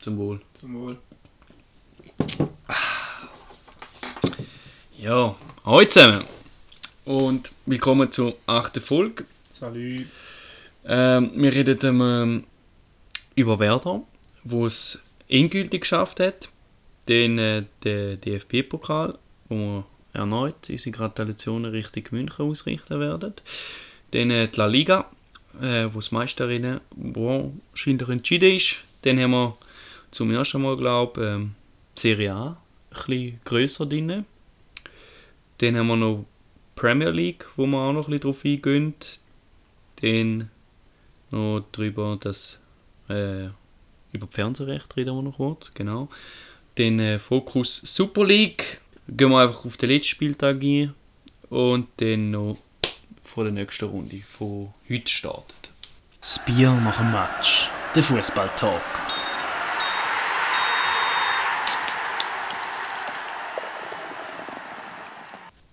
Zum Wohl. Zum Wohl. Ja, hallo zusammen. Und willkommen zur achten Folge. Salut. Ähm, wir reden ähm, über Werder, wo es endgültig geschafft hat. Den, äh, den DFB-Pokal, wo wir erneut unsere Gratulationen Richtung München ausrichten werden. Dann äh, die La Liga, äh, wo das Meisterinnen wo wahrscheinlich entschieden ist. Dann haben wir zum ersten Mal, glaube ich, ähm, Serie A ein bisschen grösser drin. Dann haben wir noch Premier League, wo wir auch noch ein bisschen drauf eingehen. Dann noch darüber, dass äh, über die Fernsehrechte reden wir noch kurz, genau. Dann äh, Fokus Super League, gehen wir einfach auf den letzten Spieltag ein. Und dann noch von der nächsten Runde, von heute startet. Das Bier nach dem Match. Der Fußball-Talk.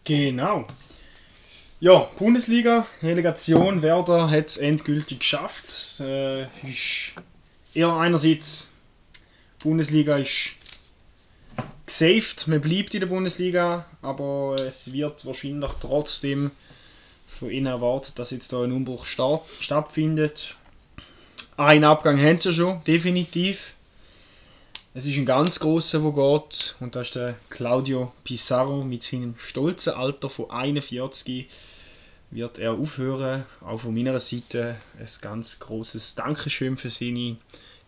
Genau. Ja, Bundesliga, Relegation, Werder hat es endgültig geschafft. Äh, ist eher einerseits, Bundesliga ist gesaved, man bleibt in der Bundesliga, aber es wird wahrscheinlich trotzdem von ihnen erwartet, dass jetzt da ein Umbruch stattfindet. Einen Abgang haben sie schon, definitiv. Es ist ein ganz grosser, der geht, und das ist der Claudio Pizarro mit seinem stolzen Alter von 41 wird er aufhören. Auch von meiner Seite ein ganz großes Dankeschön für seine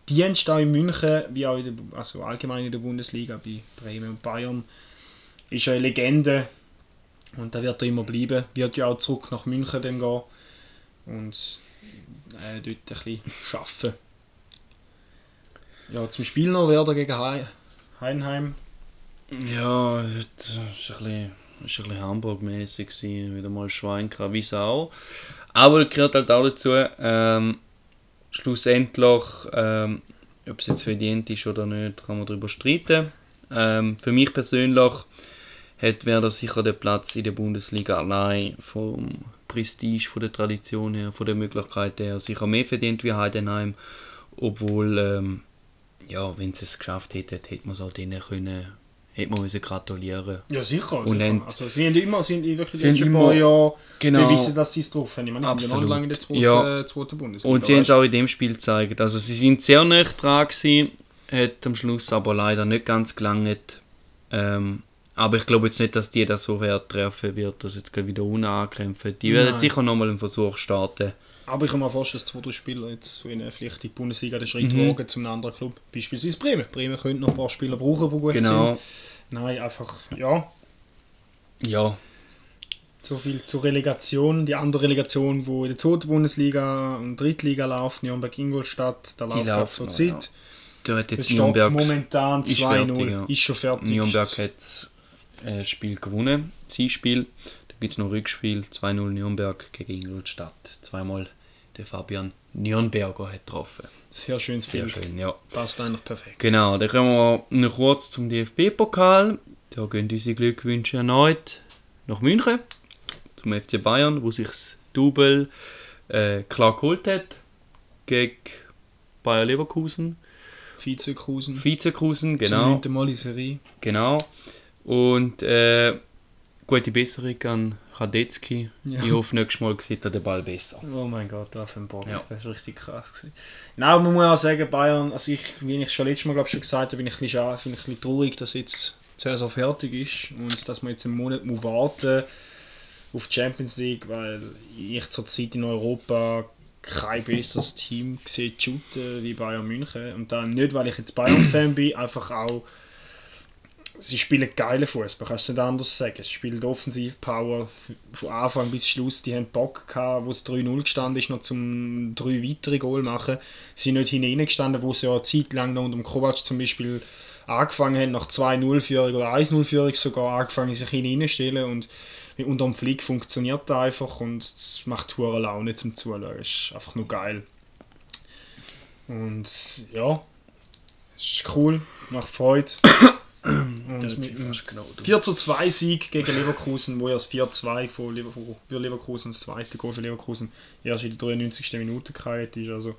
Dienste in München, wie auch in der, also allgemein in der Bundesliga, bei Bremen und Bayern. Ist eine Legende und da wird er immer bleiben. Wird ja auch zurück nach München dann gehen und äh, dort ein bisschen arbeiten. Ja, zum Spiel noch Werder gegen Hei- Heidenheim. Ja, das war ein bisschen, Hamburg-mäßig, wieder mal Schwein wie Sau. Aber das gehört halt auch dazu, ähm, schlussendlich, ähm, ob es jetzt verdient ist oder nicht, kann man darüber streiten. Ähm, für mich persönlich hat Werder sicher den Platz in der Bundesliga allein vom Prestige, von der Tradition her, von der Möglichkeit her sicher mehr verdient wie Heidenheim, obwohl ähm, ja, wenn sie es geschafft hätten, hätte man es auch denen können, hätte man müssen gratulieren. Ja, sicher. Und sicher. haben- also, sie haben immer, sie haben wirklich letzten immer- paar Jahre Genau. bewiesen, dass sie es drauf haben. Ich meine, sie sind ja noch lange in der zweiten, Ja. zweiten Bundesliga. Und sie haben es auch in dem Spiel gezeigt. Also sie sind sehr nah dran gewesen, hat am Schluss aber leider nicht ganz gelangt. Ähm, aber ich glaube jetzt nicht, dass die das so hart treffen wird, dass jetzt wieder unankämpfen. Die werden Nein. sicher nochmal einen Versuch starten. Aber ich kann mir vorstellen, dass zwei, drei Spieler jetzt von ihnen vielleicht die Bundesliga den Schritt Mhm. wagen zu einem anderen Club. Beispielsweise Bremen. Bremen könnte noch ein paar Spieler brauchen, die gut Genau. sind. Nein, einfach, ja, Ja, so viel zur Relegation. Die andere Relegation, die in der zweiten Bundesliga und Drittliga läuft, Nürnberg-Ingolstadt, da läuft gerade laufen zur Zeit. da hat jetzt Nürnberg, momentan ist 2-0. fertig, ja. Ist schon fertig. Nürnberg hat äh, das Spiel gewonnen, sein Spiel. Da gibt es noch Rückspiel, 2-0 Nürnberg gegen Ingolstadt. Zweimal der Fabian Nürnberger hat getroffen. Sehr schönes Sehr Bild. schön, ja. Passt eigentlich perfekt. Genau, dann kommen wir noch kurz zum DFB-Pokal. Da gehen unsere Glückwünsche erneut nach München, zum FC Bayern, wo sich das Double äh, klar geholt hat gegen Bayer Leverkusen, Vizekusen. Vizekusen, Zum genau, neunten Mal in Serie. genau. Und äh, gute Besserung an Radetzky. Ja. Ich hoffe, nächstes Mal sieht er den Ball besser. Oh mein Gott, da für ein Bock. Ja. Das war richtig krass. Gewesen. Nein, man muss auch sagen, Bayern, also ich, wie ich schon letztes Mal glaub, schon gesagt habe, bin ich ein bisschen, ich ein bisschen traurig, dass jetzt die Saison fertig ist und dass man jetzt einen Monat muss warten auf die Champions League, weil ich zurzeit in Europa kein besseres Team sehe shooten wie Bayern München. Und dann nicht, weil ich jetzt Bayern-Fan bin, einfach auch sie spielen geile Fußball, kannst du nicht anders sagen. Sie spielen offensiv Power von Anfang bis Schluss. Die haben Bock gehabt, wo es 3-0 gestanden ist, noch zum drei weitere Goal machen. Sie sind nicht hinein gestanden, wo sie ja eine Zeit lang noch unter dem Kovac zum Beispiel angefangen haben, nach 2-0-Führung oder 1-0-Führung sogar angefangen, sich hineinstellen und unter dem Flick funktioniert das einfach und es macht hure Laune zum Zuschauen. Es ist einfach nur geil. Und ja, es ist cool, macht Freude. Und mit dem 4 zu 2 Sieg gegen Leverkusen, wo ja das 4-2 von Leverkusen, für Leverkusen, das zweite Goal für Leverkusen, erst in der 93. Minute gehalten ist. Also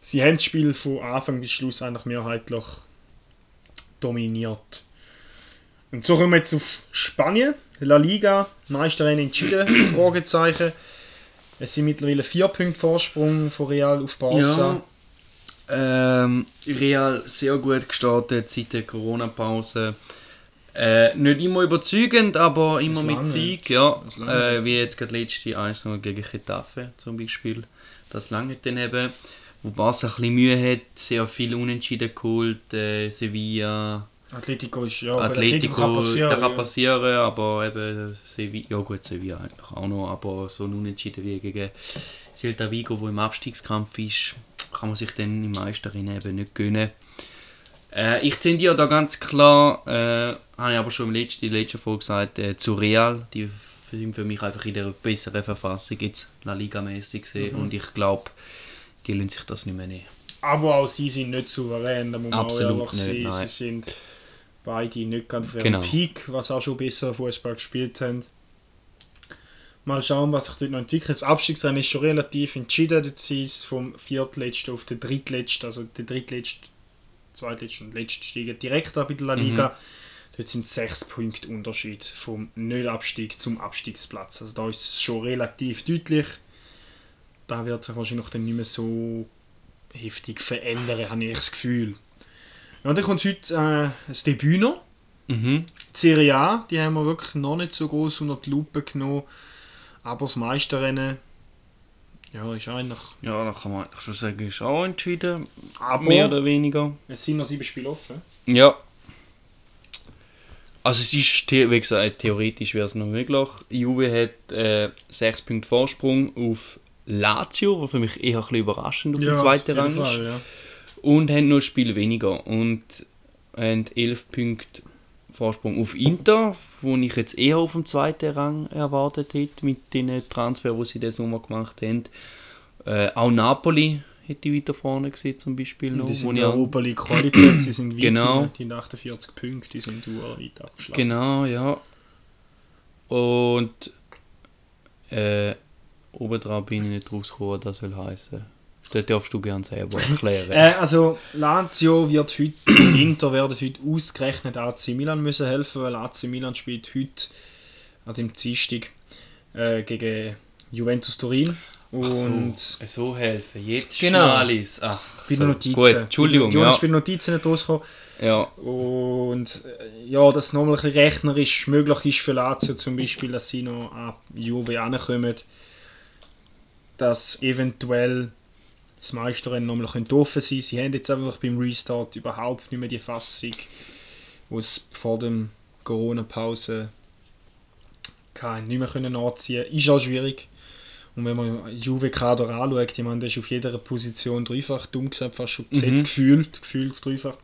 sie haben das Spiel von Anfang bis Schluss eigentlich mehrheitlich dominiert. Und so kommen wir jetzt auf Spanien. La Liga, Meisterin entschieden, Fragezeichen. Es sind mittlerweile vier Punkte Vorsprung von Real auf Barca. Ja. Ähm, Real sehr gut gestartet seit der Corona-Pause. Äh, nicht immer überzeugend, aber immer mit Sieg. Ja. Äh, wie jetzt gerade letzte 1 gegen Getafe zum Beispiel. Das lange dann eben. Wo Barca ein bisschen Mühe hat, sehr viel Unentschieden geholt. Äh, Sevilla, Atletico ist ja, aber Atletico, kann passieren, der kann ja. passieren, aber eben Sevilla, ja gut, Sevilla eigentlich auch noch, aber so ein Unentschieden wie gegen Celta Vigo, wo im Abstiegskampf ist, kann man sich dann im Meisterin eben nicht gönnen. Äh, ich tendiere da ganz klar, äh, habe ich aber schon im letzten, in der letzten Folge gesagt, äh, zu Real, die sind für mich einfach in der besseren Verfassung jetzt La Liga mäßig gesehen Mhm. und ich glaube, die lassen sich das nicht mehr nehmen. Aber auch sie sind nicht souverän, da muss man Absolut auch nicht, sehen. nein. Sie sind beide nicht gerade auf ihrem Genau. Peak, was auch schon besser Fußball gespielt haben. Mal schauen, was sich dort noch entwickelt. Das Abstiegsrennen ist schon relativ entschieden. Sind es vom viertletzten auf den drittletzten, also der drittletzte, zweitletzte und letzte steigen direkt ab in der La Liga. Dort sind sechs Punkte Unterschied vom Nicht-Abstieg zum Abstiegsplatz. Also da ist es schon relativ deutlich. Da wird sich wahrscheinlich dann nicht mehr so heftig verändern, habe ich das Gefühl. Ja, dann kommt heute äh, das Debüt noch. Mhm. Die Serie A, die haben wir wirklich noch nicht so groß unter die Lupe genommen. Aber das Meisterrennen, ja, ist eigentlich. Ja, da kann man eigentlich schon sagen, ist auch entschieden, Aber mehr oder weniger. es sind noch sieben Spiele offen. Ja. Also es ist, wie gesagt, theoretisch wäre es noch möglich. Juve hat äh, 6 Punkte Vorsprung auf Lazio, was für mich eher ein bisschen überraschend auf dem zweiten Rang ist. Fall, ja. Und haben nur ein Spiel weniger. Und haben 11 Punkte Vorsprung auf Inter, wo ich jetzt eher auf dem zweiten Rang erwartet hätte, mit den Transfer, die sie diesen Sommer gemacht haben. Äh, auch Napoli hätte ich weiter vorne gesehen, zum Beispiel noch. Die wo sind Europa League Qualität, sie sind Genau. die haben 48 Punkte, die sind weit abgeschlagen. Genau, ja. Und äh, obendrauf bin ich nicht rausgekommen, das soll heißen. Das darfst du gerne selber erklären. Äh, also Lazio wird heute, Inter werden heute ausgerechnet AC Milan müssen helfen, weil AC Milan spielt heute an dem Dienstag äh, gegen Juventus Turin. Und so, so helfen. Jetzt Genau. alles. Ach, bei so. Notizen. Gut, Entschuldigung. Jonas Ja. bei Notizen nicht rausgekommen. ja. Und äh, ja, dass nochmal ein bisschen rechnerisch möglich ist für Lazio zum Beispiel, dass sie noch an Juve ankommen, dass eventuell das Meisterrennen nochmal offen sein können. Sie haben jetzt einfach beim Restart überhaupt nicht mehr die Fassung, die es vor dem Corona-Pause nicht mehr können nachziehen Ist auch schwierig. Und wenn man Juve-Kader anschaut, ich meine, der ist auf jeder Position dreifach, dumm gesagt, fast schon besetzt, Mhm. gefühlt, gefühlt dreifach,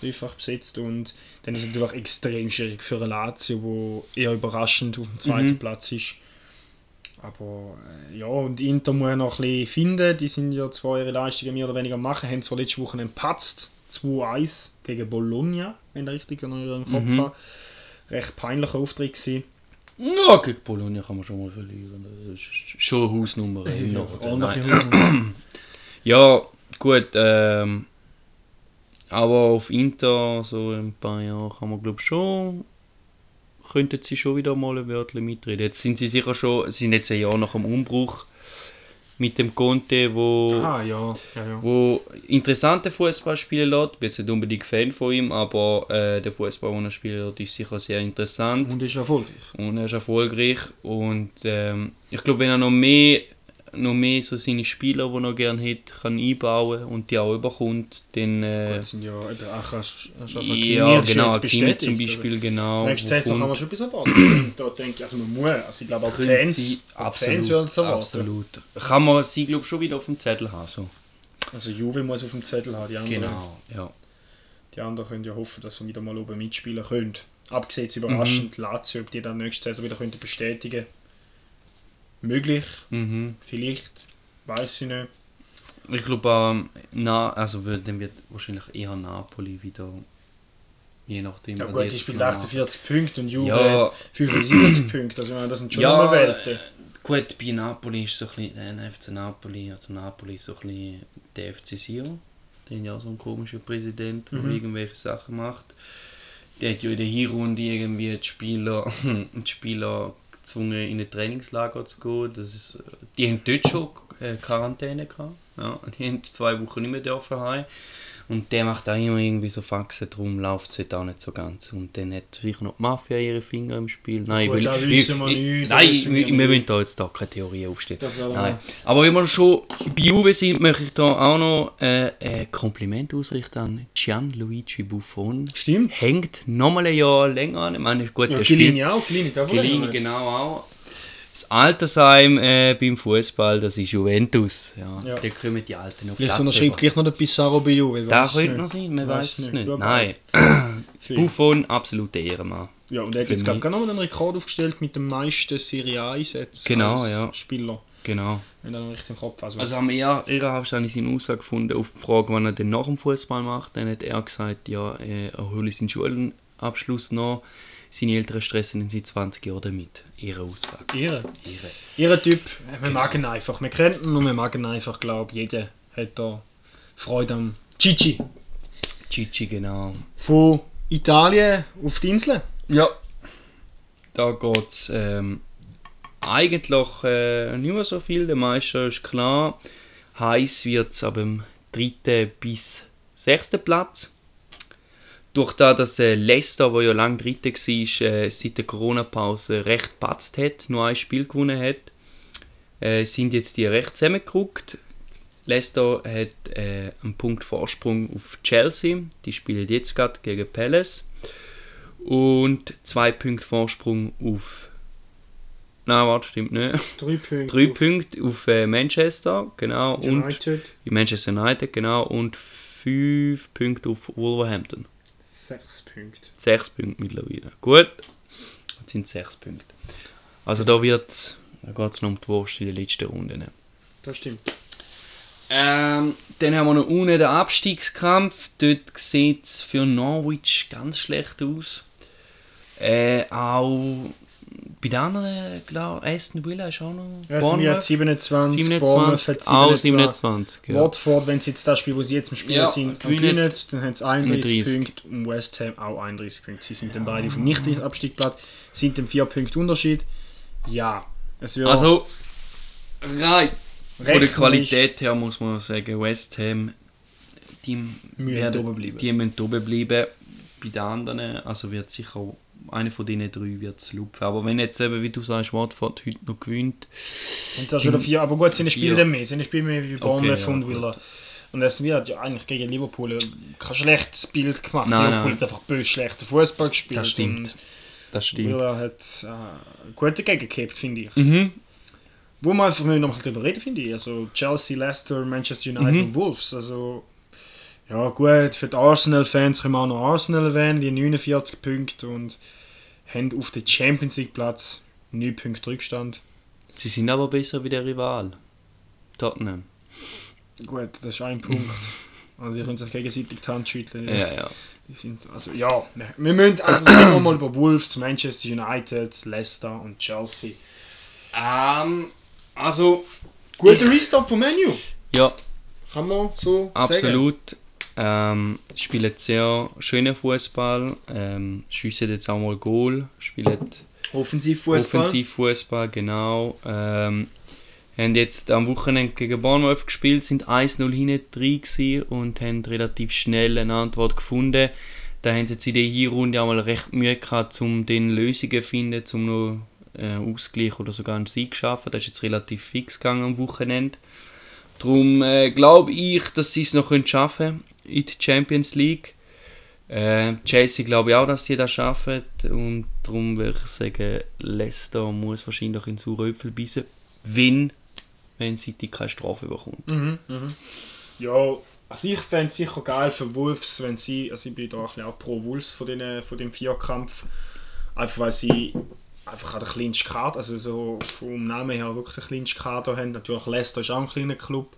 dreifach besetzt. Und dann ist es natürlich extrem schwierig für ein Lazio, wo eher überraschend auf dem zweiten Mhm. Platz ist. Aber äh, ja, und Inter muss noch ein bisschen finden. Die sind ja zwar ihre Leistungen mehr oder weniger machen, haben zwar letzte Woche empatzt, 2-1 gegen Bologna, wenn ich richtig noch in Kopf Mhm. habe. Recht peinlicher Auftritt gewesen. ja, gegen Bologna kann man schon mal verlieren. Das ist schon eine Hausnummer. Hausnummer. Ja, gut. Ähm, aber auf Inter, so in ein paar Jahren, kann man glaube schon. Könnten sie schon wieder mal ein Wörtchen mitreden. Jetzt sind sie sicher schon, sie sind jetzt ein Jahr nach dem Umbruch mit dem Conte, wo, Ah, ja, ja, ja. wo interessante Fußball spielen lässt. Ich bin jetzt nicht unbedingt Fan von ihm, aber äh, der Fußball, den er spielt, ist sicher sehr interessant Und ist erfolgreich. und er ist erfolgreich und ähm, ich glaube wenn er noch mehr noch mehr so seine Spieler die er gerne hätte kann einbauen und die auch überkommt dann äh, Das sind ja eben auch als, als als ja genau bestätigt, zum? Beispiel genau Nächste Saison kann man schon etwas erwarten. da denke ich, also man muss, also ich glaube auch Fans, sie- Fans werden es erwarten. absolut kann man sie glaube schon wieder auf dem Zettel haben so. Also Juve muss auf dem Zettel haben, die anderen, genau ja die anderen können ja hoffen, dass sie wieder mal oben mitspielen können. Abgesehen überraschend Mhm. Lazio, ob die dann nächste Saison wieder könnten bestätigen Möglich, mhm. vielleicht, weiß ich nicht. ich glaube ähm, na also dann wird wahrscheinlich eher Napoli wieder je nachdem Ja was gut, die spielt genau 48 Punkte und Juve Ja. hat 75 Punkte, also ich meine, das sind schon Ja, nochmal Welten. Gut, bei Napoli ist so ein bisschen, äh, FC Napoli oder Napoli ist so ein bisschen der FC Sion. Der hat ja so einen komischen Präsident, der Mhm. irgendwelche Sachen macht. Der hat ja in der Hinrunde irgendwie die Spieler, die Spieler gezwungen, in ein Trainingslager zu gehen. Das ist, die haben dort schon äh, Quarantäne gehabt. Ja, die haben zwei Wochen nicht mehr dürfen heim. Und der macht auch immer irgendwie so Faxen, darum läuft es auch nicht so ganz. Und dann hat vielleicht noch die Mafia ihre Finger im Spiel. Nein, Gut, ich will, da ich, wissen wir ich, nicht, nein, wir wir, wir wollen da jetzt da keine Theorie aufstellen. Nein. Aber wenn wir schon bei Juve sind, möchte ich da auch noch äh, ein Kompliment ausrichten an Gianluigi Buffon. Stimmt. Hängt nochmal ein Jahr länger an. Ich meine, gut, Ja, der Chiellini spielt auch, Chiellini nicht. genau auch. Das Altersheim äh, beim Fußball, das ist Juventus. Ja. Ja. Da kommen die Alten auf Vielleicht Platz unterschreibt über. gleich noch der Pissarro bei Juve. Da könnte nicht. noch sein, man weiß es nicht. nicht. Nein. Buffon, absoluter Ehrenmann. Ja, und er hat jetzt gerade noch einen Rekord aufgestellt mit den meisten Serie A-Einsätzen Genau, als ja. Spieler. Genau. Wenn er noch richtig im Kopf hat. Also am eher, ehrenhaft habe ich seine Aussage gefunden auf die Frage, wann er denn nach dem Fußball macht. Dann hat er gesagt, ja, äh, er hole seinen Schulenabschluss noch. Seine Eltern stressen ihn seit 20 Jahren damit. Ihre Aussage. Ehre. Ihre. Ihre Typ, wir Genau. mag ihn einfach. Wir kennen ihn und wir mag ihn einfach, glaube ich. Jeder hat da Freude am Gigi. Gigi, genau. Von Italien auf die Insel. Ja. Da geht es ähm, eigentlich äh, nicht mehr so viel. Der Meister ist klar. Heiß wird es ab dem dritten bis sechsten Platz. Durch das, dass äh, Leicester, wo ja lange Dritte war, äh, seit der Corona-Pause recht gepatzt hat, nur ein Spiel gewonnen hat, äh, sind jetzt die recht zusammengerückt. Leicester hat äh, einen Punkt Vorsprung auf Chelsea, die spielen jetzt gerade gegen Palace. Und zwei Punkte Vorsprung auf. Nein, warte, stimmt nicht. Drei Punkte. Drei auf Punkte auf äh, Manchester, genau. Und United. Manchester United, genau. Und fünf Punkte auf Wolverhampton. Sechs Punkte. Sechs Punkte mittlerweile. Gut, jetzt sind sechs Punkte. Also da wird da geht es noch um die Wurst in der letzten Runde. Das stimmt. Ähm, dann haben wir noch unten den Abstiegskampf. Dort sieht es für Norwich ganz schlecht aus. Äh, auch bei den anderen, glaube Aston Villa ist auch noch. Aston Villa hat 27, 27, Bournemouth hat auch 27. 27. Ja. Watford, wenn sie jetzt das Spiel, wo sie jetzt im Spiel Ja, sind, gewinnen. dann haben sie 31 31. Punkte und West Ham auch 31 Punkte. Sie sind dann beide vom Nicht-Abstiegsplatz, sind dann 4 Punkte Unterschied. Ja, es wird Also, rein von der Qualität her muss man sagen, West Ham, die Müssen werden oben bleiben. Die müssen oben bleiben. Bei den anderen, also wird sicher auch einer von diesen drei wird es lupfen. Aber wenn jetzt eben, wie du sagst, Watford heute noch gewinnt, Und das schon vier, aber gut, sie spielen Ja. dann mehr. Sie spielen mehr wie Bournemouth ja, und gut. Villa. Und es wird ja eigentlich gegen Liverpool kein schlechtes Bild gemacht. Nein, Liverpool nein. hat einfach böse schlechten Fußball gespielt. Das stimmt. Und das stimmt. Villa hat äh, gut dagegen gehabt, finde ich. Mhm. Wo man einfach noch mal drüber reden, finde ich. Also Chelsea, Leicester, Manchester United Mhm. und Wolves. Also ja gut, für die Arsenal-Fans können wir auch noch Arsenal erwähnen, die 49 Punkte und haben auf den Champions League Platz 9 Punkte Rückstand. Sie sind aber besser wie der Rival. Tottenham. Gut, das ist ein Punkt. Also sie können sich gegenseitig die Hand schütteln. Ja, ja. Die sind, also ja, wir müssen also reden wir mal über Wolves, Manchester United, Leicester und Chelsea. Ähm, also, Guter Restart von Menu, ja, kann man so sagen. absolut. Ähm, spielen sehr schönen Fußball, ähm, schiessen jetzt auch mal Goal, spielen Offensivfußball. Offensivfußball, genau. Ähm, haben jetzt am Wochenende gegen Bournemouth gespielt, sind 1-0 hinten drin und haben relativ schnell eine Antwort gefunden. Da haben sie jetzt in der Hinrunde auch mal recht Mühe gehabt, um den Lösungen zu finden, um noch äh, Ausgleich oder sogar einen Sieg zu schaffen. Das ist jetzt relativ fix gegangen am Wochenende. Darum äh, glaube ich, dass sie es noch können schaffen in der Champions League. Äh, Chelsea glaube ich auch, dass sie das schaffen und darum würde ich sagen, Leicester muss wahrscheinlich in Suröpfel beißen, wenn, wenn City keine Strafe bekommt. Mhm, mhm. Ja, also ich fände es sicher geil für Wolves, wenn sie, also ich bin da auch pro Wolves von, den, von Vierkampf, einfach weil sie einfach auch den kleinsten Kader, also so vom Namen her wirklich den kleinsten Kader haben. Natürlich Leicester ist auch ein kleiner Club.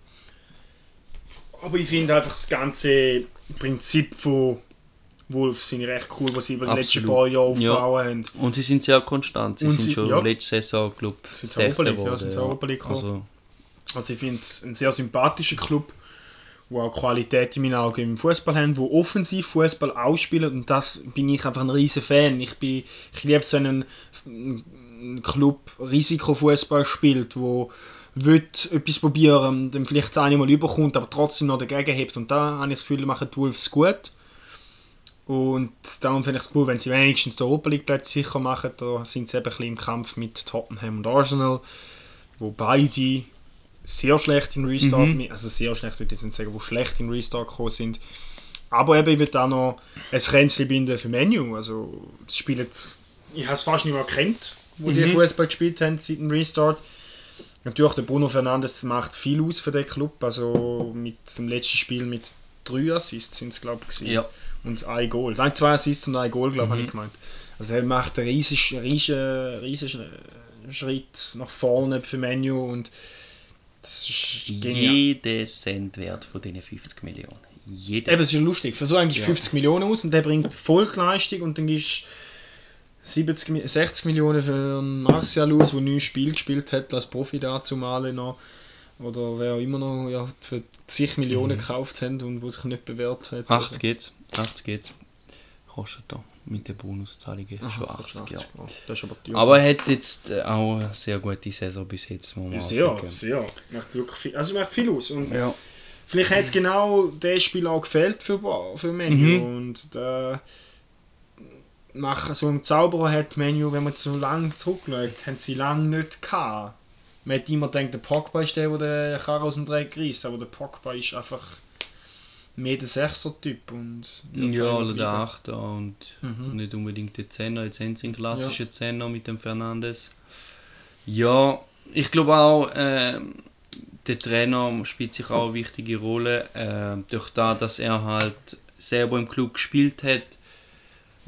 Aber ich finde einfach das ganze Prinzip von Wolves sind recht cool, was sie über die letzten paar Jahre Ja. aufgebaut haben. Und sie sind sehr konstant. Sie Und sind sie- schon ja. letzte Saison, glaube ich, Sechster League, ja, geworden. sind gekommen. Also, Also ich finde es ein sehr sympathischer Club, der auch Qualität in meinen Augen im Fußball haben, wo offensiv Fußball ausspielt und das bin ich einfach ein riesen Fan. Ich bin, ich liebe es, wenn ein, ein Club Risikofußball spielt, wo will etwas probieren, dann vielleicht das eine Mal überkommt, aber trotzdem noch dagegen hebt und da habe ich das Gefühl, machen die Wolves gut. Und darum finde ich es cool, wenn sie wenigstens den Europa League Platz sicher machen. Da sind sie eben ein bisschen im Kampf mit Tottenham und Arsenal, wo beide sehr schlecht in Restart, Mhm. also sehr schlecht würde ich jetzt nicht sagen, wo schlecht in Restart gekommen sind. Aber eben, ich würde auch noch ein Kränzchen binden für Menu. Also, das Spiel jetzt, ich habe es fast nicht mehr gekannt, wo die Mhm. Fußball gespielt haben seit dem Restart. Natürlich, der Bruno Fernandes macht viel aus für den Club. Also, mit dem letzten Spiel mit drei Assists sind es, glaube ich, gewesen. ja. und ein Goal. Nein, zwei Assists und ein Goal, glaube ich, Mhm. habe ich gemeint. Also er macht einen riesigen, riesigen, riesigen Schritt nach vorne für Menu und das ist genial. Jeder Cent wert von diesen 50 Millionen. Jeder. Eben, das ist ja lustig. So eigentlich Ja. 50 Millionen aus und der bringt Vollleistung und dann ist 70, Mi- 60 Millionen für Martial aus, der neun Spiel gespielt hat als Profi dazu mal noch. Oder wer auch immer noch ja, für zig Millionen Mhm. gekauft hat und wo sich nicht bewährt hat. 80 geht's. 80 geht's. Kostet da mit den Bonuszahlungen Aha, schon 80, ja. Das ist aber er hat jetzt äh, auch eine sehr gute Saison bis jetzt, muss man Ja, auch sehr, sagen. sehr. Macht wirklich viel, also macht viel aus. Und Ja. vielleicht hat genau das Spiel auch gefällt für, für Menu. Mhm. Und da machen so einen Zauberer hat Menu, wenn man so lange zurückschaut, haben sie lange nicht gehabt. Man hat immer gedacht, der Pogba ist der, der den Karren aus dem Dreck reißt, aber der Pogba ist einfach mehr der Sechser-Typ. und Ja, oder der. Achter und Mhm. nicht unbedingt der Zehner. Jetzt haben sie einen klassischen Zehner mit dem Fernandes. Ja, ich glaube auch, ähm, der Trainer spielt sich auch eine wichtige Rolle. Ähm, durch das, dass er halt selber im Club gespielt hat,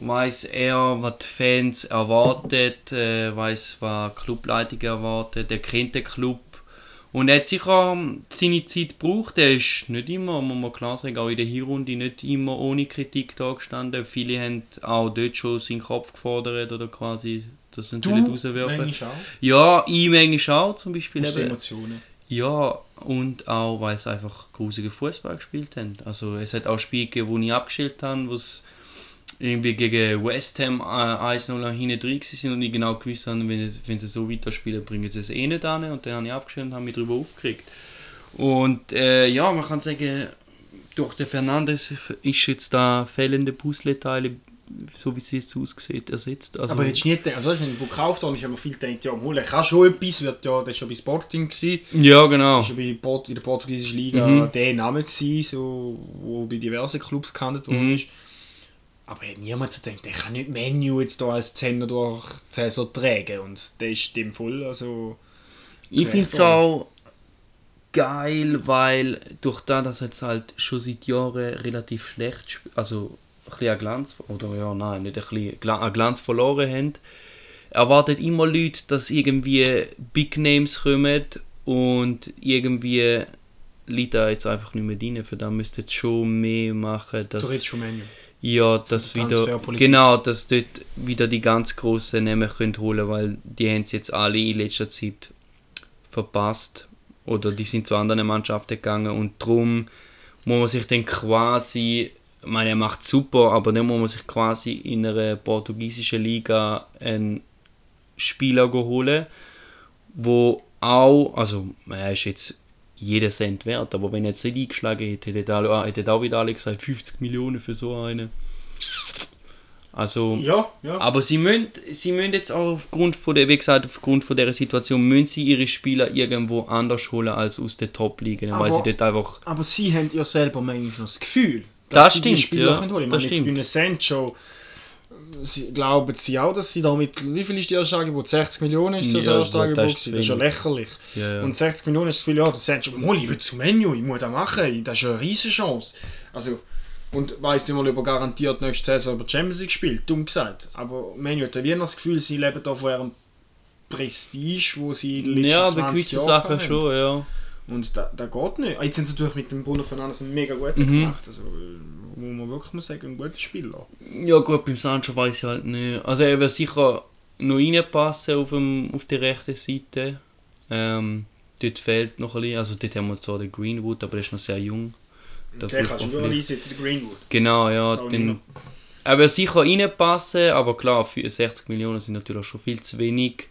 weiß er, was die Fans erwartet, äh, weiß, was die Clubleitung erwartet, er kennt den Club. Und er hat sicher seine Zeit gebraucht. Er ist nicht immer, muss man klar sagen, auch in der Hinrunde nicht immer ohne Kritik da gestanden. Viele haben auch dort schon seinen Kopf gefordert oder quasi das nicht rauswerfen. auch. Ja, ich manchmal auch zum Beispiel. Aus eben. Emotionen. Ja, und auch, weil sie einfach grusigen Fußball gespielt haben. Also es hat auch Spiele gegeben, wo ich abgestellt habe, wo es irgendwie gegen West Ham äh, 1-0 hinten drin sind und ich genau gewusst habe, wenn, es, wenn sie so weiterspielen, bringen sie es eh nicht an. Und dann habe ich abgestellt und habe mich darüber aufgeregt. Und äh, ja, man kann sagen, durch den Fernandes ist jetzt da fehlende Puzzleteile, so wie es jetzt aussieht, ersetzt. Also, aber hättest du nicht gedacht, also du, wenn du gekauft hast, haben wir viel gedacht, ja, mal, er kann schon etwas, wird ja, das war schon bei Sporting, gewesen, ja, genau. das war bei Port in der portugiesischen Liga Mhm. der Name, gewesen, so, wo bei diversen Clubs gehandelt worden Mhm. ist. Aber hat niemand so gedacht, der kann nicht Menu jetzt da als Zehner durch Saison tragen und der ist dem voll, also... Ich finde es auch geil, weil durch das, dass jetzt halt schon seit Jahren relativ schlecht, sp- also ein bisschen an Glanz, oder ja, nein, nicht ein bisschen an Glanz verloren haben, erwartet immer Leute, dass irgendwie Big Names kommen und irgendwie liegt da jetzt einfach nicht mehr drin. Für da müsste jetzt schon mehr machen, Du dass redest schon Menu. Ja, dass wieder genau, dass dort wieder die ganz großen Namen können holen, weil die haben es jetzt alle in letzter Zeit verpasst. Oder die sind zu anderen Mannschaften gegangen und darum muss man sich dann quasi, ich meine, er macht super, aber dann muss man sich quasi in einer portugiesischen Liga einen Spieler holen, wo auch, also er ist jetzt jeder Cent wert, aber wenn er jetzt nicht eingeschlagen hätte, hätte alle- hätten auch wieder alle gesagt, 50 Millionen für so einen. Also, Ja, ja. aber sie müssen, sie müssen jetzt auch aufgrund von der, wie gesagt, aufgrund von der Situation, müssen sie ihre Spieler irgendwo anders holen als aus den Top-Ligen, weil Aber- sie dort einfach, Aber sie haben ja selber manchmal das Gefühl, Das sie die stimmt, Spieler ja, können holen. Ich das meine, jetzt stimmt. bei einem Sancho, sie, glauben sie auch, dass sie damit, wie viel ist die erste Angebot? 60 Millionen ist das Ja, erste das Angebot. Das ist ja wenig. lächerlich. ja, ja. Und 60 Millionen ist viel, ja, der Sancho, mal, ich will zum Menu, ich muss das machen, das ist eine riesige Chance. Also, und weiss nicht mal, ob er garantiert nächste Saison über die Champions League spielt, dumm gesagt. Aber Menu hat ja wie das Gefühl, sie leben da von ihrem Prestige, wo sie den letzten ja, bei 20 gewissen Jahren Sachen hatten. schon, ja. Und da, da geht nicht. Ah, Jetzt sind sie natürlich mit dem Bruno Fernandes einen mega guten Mhm. gemacht. Also, wo man wirklich muss sagen, ein guter Spieler. Ja gut, beim Sancho weiß ich halt nicht. Also er wird sicher noch reinpassen auf, dem, auf der rechten Seite. Ähm, dort fehlt noch ein bisschen, also dort haben wir zwar den Greenwood, aber der ist noch sehr jung. Der kannst du vielleicht- einsetzen, der Greenwood. Genau, ja. Auch Den, er wird sicher reinpassen, aber klar, 60 Millionen sind natürlich schon viel zu wenig.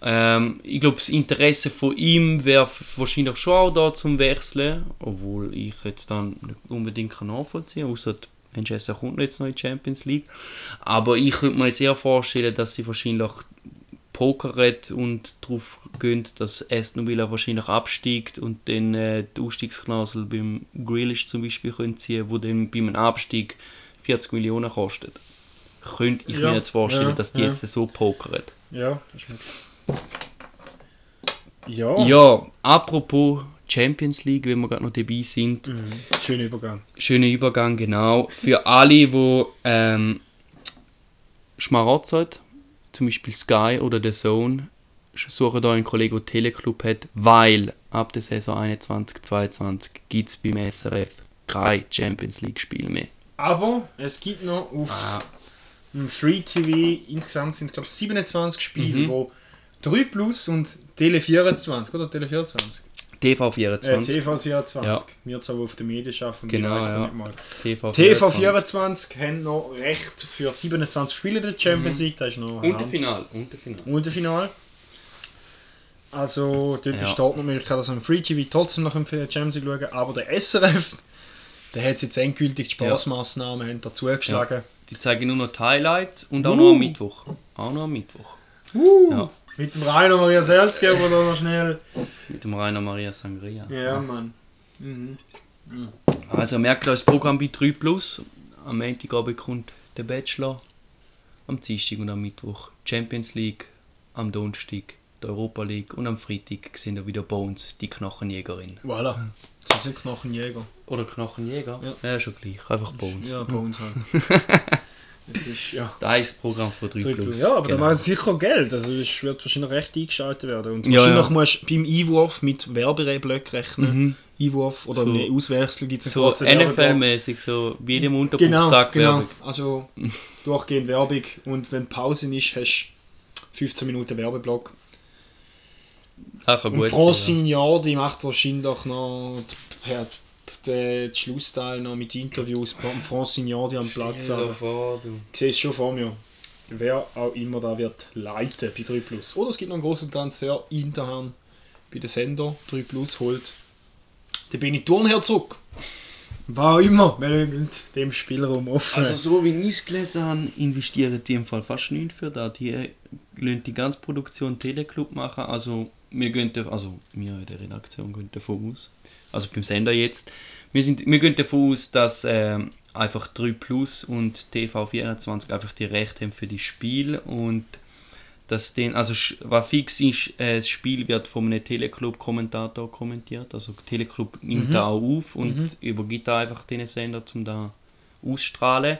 Ähm, ich glaube, das Interesse von ihm wäre wahrscheinlich schon auch da zum Wechseln, obwohl ich jetzt dann nicht unbedingt kann nachvollziehen kann, außer Manchester kommt jetzt noch in die Champions League. Aber ich könnte mir jetzt eher vorstellen, dass sie wahrscheinlich pokert und darauf gehen, dass Aston Villa wahrscheinlich absteigt und dann äh, die Ausstiegsklausel beim Grealish zum Beispiel können ziehen, wo dann beim Abstieg 40 Millionen kostet. Könnte ich Ja, mir jetzt vorstellen, ja, dass die ja. jetzt so pokern. Ja, das möglich. Ja. Ja, apropos Champions League, wenn wir gerade noch dabei sind. Mhm. Schöner Übergang. Schöner Übergang, genau. Für alle, die ähm, Schmarotz hat, zum Beispiel Sky oder The Zone, suchen da einen Kollegen, der Teleclub hat, weil ab der Saison 21-22 gibt es beim SRF kein Champions League Spiel mehr. Aber es gibt noch auf Ah. Free TV insgesamt sind es glaube ich 27 Spiele, Mhm. wo 3 Plus und Tele 24 oder Tele 24? TV Äh, 24. TV 24. Ja. Wir zwar auf den Medien schaffen, Genau, weiss ja. nicht mal. TV, TV 24 haben noch Recht für 27 Spiele der Mhm. Champions League, das ist noch Und der Final. Und der Final. und der Final. Also dort Ja. besteht noch die Möglichkeit, dass man Free TV trotzdem noch im Champions League schauen aber der SRF, der hat jetzt endgültig die Spaßmaßnahmen haben dazu geschlagen. Die zeigen nur noch die Highlights und auch Uh. noch am Mittwoch. Auch noch am Mittwoch. Uh, Ja. Mit dem Rainer Maria Selzgeber da noch schnell. Mit dem Rainer Maria Sangria. Ja, Mann. Mhm. Also merkt euch das Programm bei 3 Plus. Am Montagabend kommt der Bachelor. Am Dienstag und am Mittwoch Champions League. Am Donnerstag die Europa League. Und am Freitag sind wir wieder uns die Knochenjägerin. Voilà. Das sind Knochenjäger. Oder Knochenjäger? Ja. Ja, schon gleich. Einfach uns. Ja, uns halt. das ist, ja. Das ist das Programm von 3 Plus. Ja, aber da Genau. machen sie sicher Geld. Also es wird wahrscheinlich recht eingeschaltet werden. Und Ja, wahrscheinlich ja. musst du beim Einwurf mit Werbeblöcken rechnen. Mhm. Einwurf oder So- eine Auswechslung gibt es So NFL-mäßig, so wie in dem Unterpunkt, Genau, zack, genau. Werbung. Also durchgehend Werbung und wenn Pause ist, hast du 15 Minuten Werbeblock. Das kann Und gut Francine Jardi macht wahrscheinlich noch die, den Schlussteil noch mit Interviews mit Francine Jardi am Platz. Stell vor, du. ich sehe es schon vor mir. Wer auch immer da wird leiten bei 3 Plus. Oder es gibt noch einen großen Transfer intern bei den Sender. 3 Plus holt den Benny Thurnherr zurück. War auch immer, wir lassen dem Spielraum offen. Also so wie ich es gelesen habe, investieren die im Fall fast nichts für da. Die äh, lassen die ganze Produktion Teleclub machen. Also wir gehen also wir in der Redaktion gehen davon aus, also beim Sender jetzt, wir, sind, wir gehen davon aus, dass ähm, einfach 3 Plus und TV24 einfach die Rechte haben für die Spiele und dass den, also was fix ist, äh, das Spiel wird von einem Teleclub-Kommentator kommentiert, also Teleclub nimmt Mhm. da auch auf und Mhm. übergibt da einfach den Sender, zum da ausstrahlen.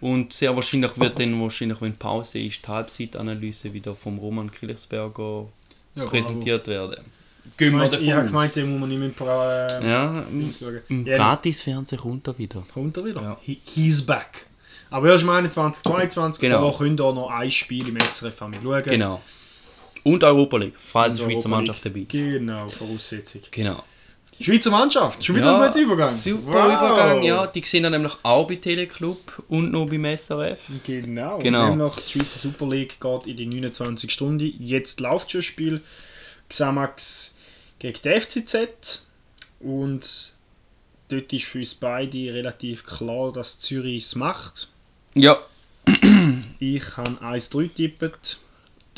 Und sehr wahrscheinlich wird dann wahrscheinlich, wenn Pause ist, die Halbzeitanalyse wieder vom Roman Killersberger Ja, präsentiert werden. Ich, Gehen wir meinte, ich habe davon gemeint, den muss man nicht mehr pra- äh, Ja, im, Dings schauen. im Ja, Gratis-Fernsehen kommt er wieder. Kommt er wieder? Ja. He, he's back. Aber erst im 21, 22, Genau. vorher könnt ihr noch ein Spiel im SRF haben schauen. Genau. Und Europa League, falls die Schweizer Mannschaft dabei ist. Genau, Voraussetzung. Genau. Schweizer Mannschaft, schon wieder ein guter Übergang. Super Wow. Übergang, ja. Die sehen dann nämlich auch bei Teleclub und noch beim SRF. Genau. Genau. Und noch die Schweizer Super League geht in die 29 Stunden. Jetzt läuft schon das Spiel. Xamax gegen die FCZ. Und dort ist für uns beide relativ klar, dass Zürich es macht. Ja, Ich habe 1-3 getippt.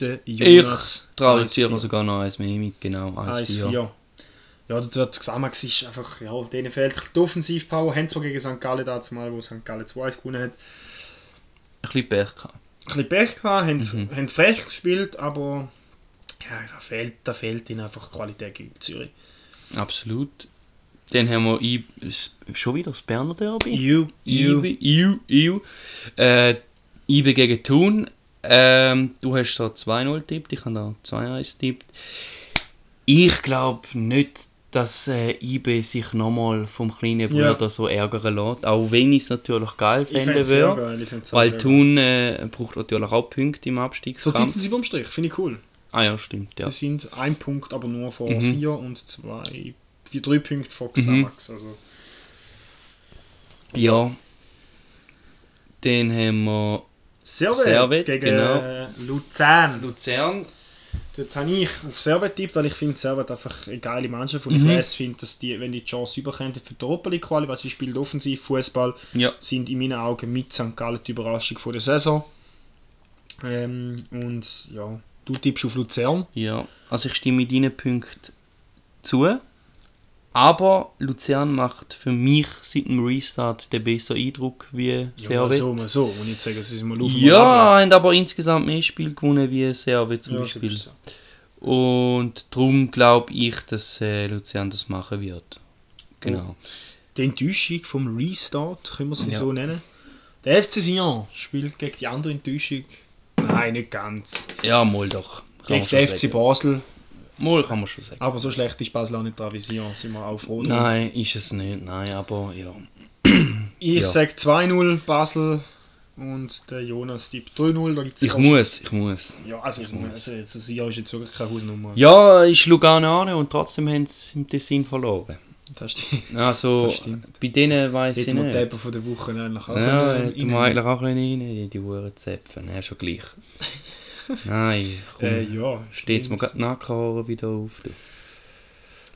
Der Jonas tradiziere 1-4. sogar noch eins mehr mit, genau. 1-4. 1-4. Ja, das wird Xamax ist einfach, ja, denen fehlt die Offensivpower. Haben zwar gegen St. Gallen dazu mal, wo St. Gallen 2 gewonnen hat, Ein bisschen Pech gehabt. ein bisschen Pech gehabt, haben, Mhm. haben frech gespielt, aber ja, da, fehlt, da fehlt ihnen einfach Qualität gegen Zürich. Absolut. Dann haben wir I schon wieder das Berner Derby. You, IB, IU, IU. Äh, IB gegen Thun. Ähm, du hast da 2-0 tippt, ich habe da 2-1 tippt. Ich glaube nicht, dass äh, IB sich nochmal vom kleinen Ja. Bruder so ärgern lässt. Auch wenn ich es natürlich geil fände es würde. es Weil. Thun äh, braucht natürlich auch Punkte im So Abstiegskampf. sitzen sie beim Strich, finde ich cool. Ah ja, stimmt, ja. Sie sind ein Punkt, aber nur vor Mhm. Sia und zwei, vier, drei Punkte vor Mhm. Xamax. Also, Ja. Dann haben wir Servet, Servet, gegen genau. Luzern. Luzern. Dort habe ich auf Servet tippt, weil ich finde Servet einfach eine geile Mannschaft und Mhm. ich weiß, finde, dass die, wenn die die Chance überkommen für die Europa League Quali, weil sie spielt offensiv Fußball, Ja. sind in meinen Augen mit St. Gallen die Überraschung von der Saison. Ähm, und ja, du tippst auf Luzern. Ja, also ich stimme deinen Punkten zu. Aber Luzern macht für mich seit dem Restart den besseren Eindruck wie Ja, Servet. so, mal so. Und nicht sagen, sie sind mal auf Ja, mal ab. haben aber insgesamt mehr Spiele gewonnen wie Servet zum Ja, Beispiel. so. Und darum glaube ich, dass äh, Luzern das machen wird. Genau. Die Enttäuschung vom Restart, können wir sie Ja. so nennen. Der FC Sion spielt gegen die andere Enttäuschung. Nein, nicht ganz. Ja, mal doch. Gegen den FC sagen. Basel. Mal kann man schon sagen. Aber so schlecht ist Basel auch nicht dran wie Sion. Sind wir auch froh. Nein, ist es nicht. Nein, aber ja. Ich Ja. sage 2-0 Basel und der Jonas tippt 3-0. Da gibt's Ich muss, ich muss. Ja, also, Ich muss. also jetzt, Sion ist jetzt wirklich keine Hausnummer. Ja, ist Lugano an und trotzdem haben sie im Tessin verloren. Das stimmt. Also, Das stimmt. bei denen weiß ich nicht. Deppen von der Woche eigentlich auch Ja, hätte man eigentlich auch rein, die, die Uhren Zäpfen. Ja, schon gleich. Nein, komm. Äh, ja, Steht's mir gerade nachgehauen wieder auf. Du.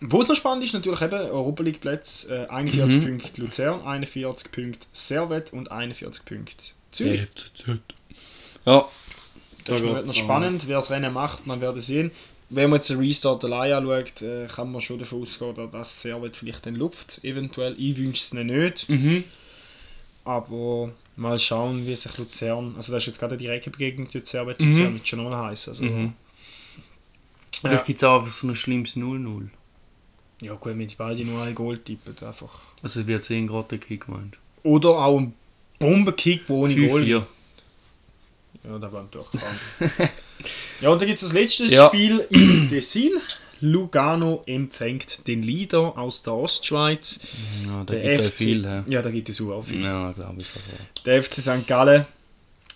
Wo es noch spannend ist, natürlich eben Europa League Plätze. Äh, 41 Mhm. Punkte Luzern, 41 Punkte Servet und 41 Punkte Zürich. FCZ. Ja. Das ist Da noch spannend, wer das Rennen macht, man wird sehen. Wenn man jetzt den Restart allein anschaut, äh, kann man schon davon ausgehen, dass Servet vielleicht den lupft. Eventuell, ich wünsche es ihnen nicht. Mhm. Aber mal schauen, wie sich Luzern. Also, das ist jetzt gerade eine direkte Begegnung mit Servet. Mhm. Luzern wird schon nochmal heiß. Also, Mhm. Ja. Vielleicht gibt es auch so ein schlimmes 0-0. ja, gut, wenn die beide nur ein Goal tippen. Einfach. Also es wird 10 Grad der Kick gemeint. Oder auch ein Bombenkick, wo ohne Goal 5-4. Ja, da waren doch ja, und dann gibt es das letzte Ja. Spiel im Tessin. Lugano empfängt den Leader aus der Ostschweiz. Ja, da Der gibt es FC viel. hä? Ja, da gibt es auch viel. Ja, glaube ich sogar. Der FC St. Gallen.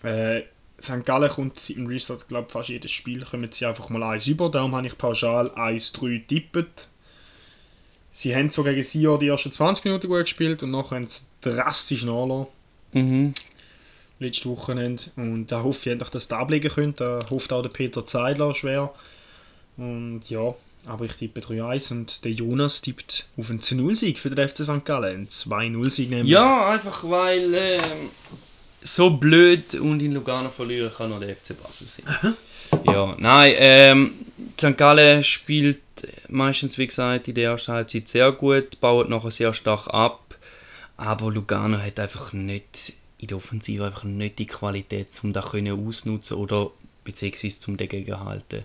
Äh, St. Gallen kommt seit dem Restart, glaube fast jedes Spiel kommen sie einfach mal eins über. Darum habe ich pauschal 1-3 tippet. Sie haben so gegen Sion die ersten 20 Minuten gut gespielt und nachher haben sie drastisch nachgelassen. Mhm. Letztes Wochenende. Und da hoffe ich endlich, dass ihr ablegen könnt. Da hofft auch der Peter Zeidler schwer. Und ja, aber ich tippe 3-1 und der Jonas tippt auf einen 0-Sieg für den FC St. Gallen. Ein 2-0-Sieg nämlich. Ja, einfach weil ähm, so blöd und in Lugano verlieren kann nur der FC Basel sein. ja, nein, ähm, St. Gallen spielt meistens, wie gesagt, in der ersten Halbzeit sehr gut, baut nachher sehr stark ab, aber Lugano hat einfach nicht in der Offensive einfach nicht die Qualität, um das können ausnutzen oder beziehungsweise zum dagegen halten.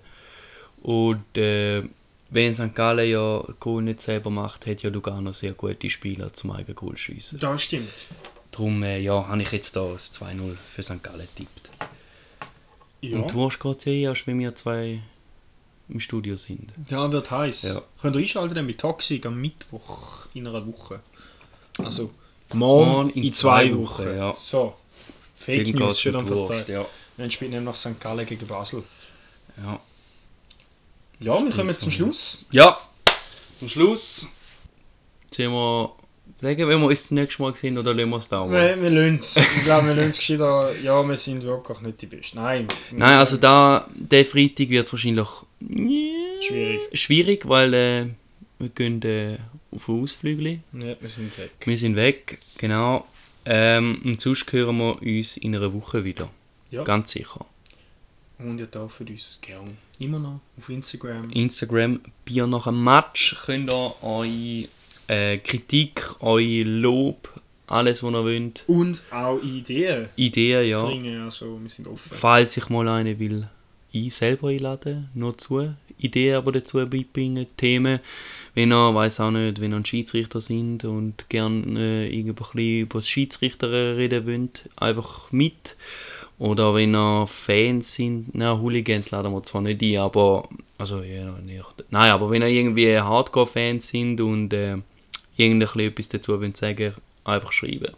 Und äh, wenn St. Gallen ja Goal nicht selber macht, hat ja Lugano sehr gute Spieler zum eigenen Goal schiessen. Das stimmt. Darum äh, ja, habe ich jetzt da das 2-0 für St. Gallen getippt. Ja, Und du hast gerade sehen, erst wenn wir zwei im Studio sind. ja wird heiß. Ja. Könnt ihr einschalten dann mit Toxic am Mittwoch in einer Woche. Also morgen, Morgen in, zwei, Wochen. ja. So. Fake Dann News schon am Verteilen. ja. Dann spielt nämlich St. Gallen gegen Basel. Ja. Ja, wir kommen zum mal. Schluss. ja, zum Schluss sollen wir sagen, wenn wir uns das nächste Mal sehen oder lassen wir es da Wir, wir lassen es. Ich glaube, wir lassen es gescheiter. Ja, wir sind wirklich nicht die Besten. Nein. Nein, also da, der Freitag wird es wahrscheinlich Schwierig. schwierig, weil äh, wir gehen äh, auf Ausflügel. Ja, wir sind weg. Wir sind weg, genau. Ähm, und sonst hören wir uns in einer Woche wieder. Ja. Ganz sicher. Und ihr dürft uns gerne immer noch auf Instagram. Instagram Bier nach einem Match könnt ihr eure äh, Kritik, euer Lob, alles was ihr wollt, Und auch Ideen Ideen, ja. bringen. Also, wir sind offen. Falls ich mal eine will, ich selber einladen, noch zu. Ideen aber dazu beibringen, Themen. Wenn ihr, weiß auch nicht, wenn ein Schiedsrichter sind und gerne äh, irgendwie ein bisschen über das Schiedsrichter reden wollt, einfach mit. Oder wenn ihr Fans sind, na Hooligans laden wir zwar nicht ein, aber Also, ja, nicht. Nein, aber wenn ihr irgendwie Hardcore-Fans sind und äh, irgendwie etwas dazu wollt sagen einfach schreiben.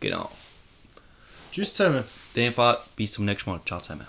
Genau. Tschüss zusammen. In dem Fall, bis zum nächsten Mal. Ciao zusammen.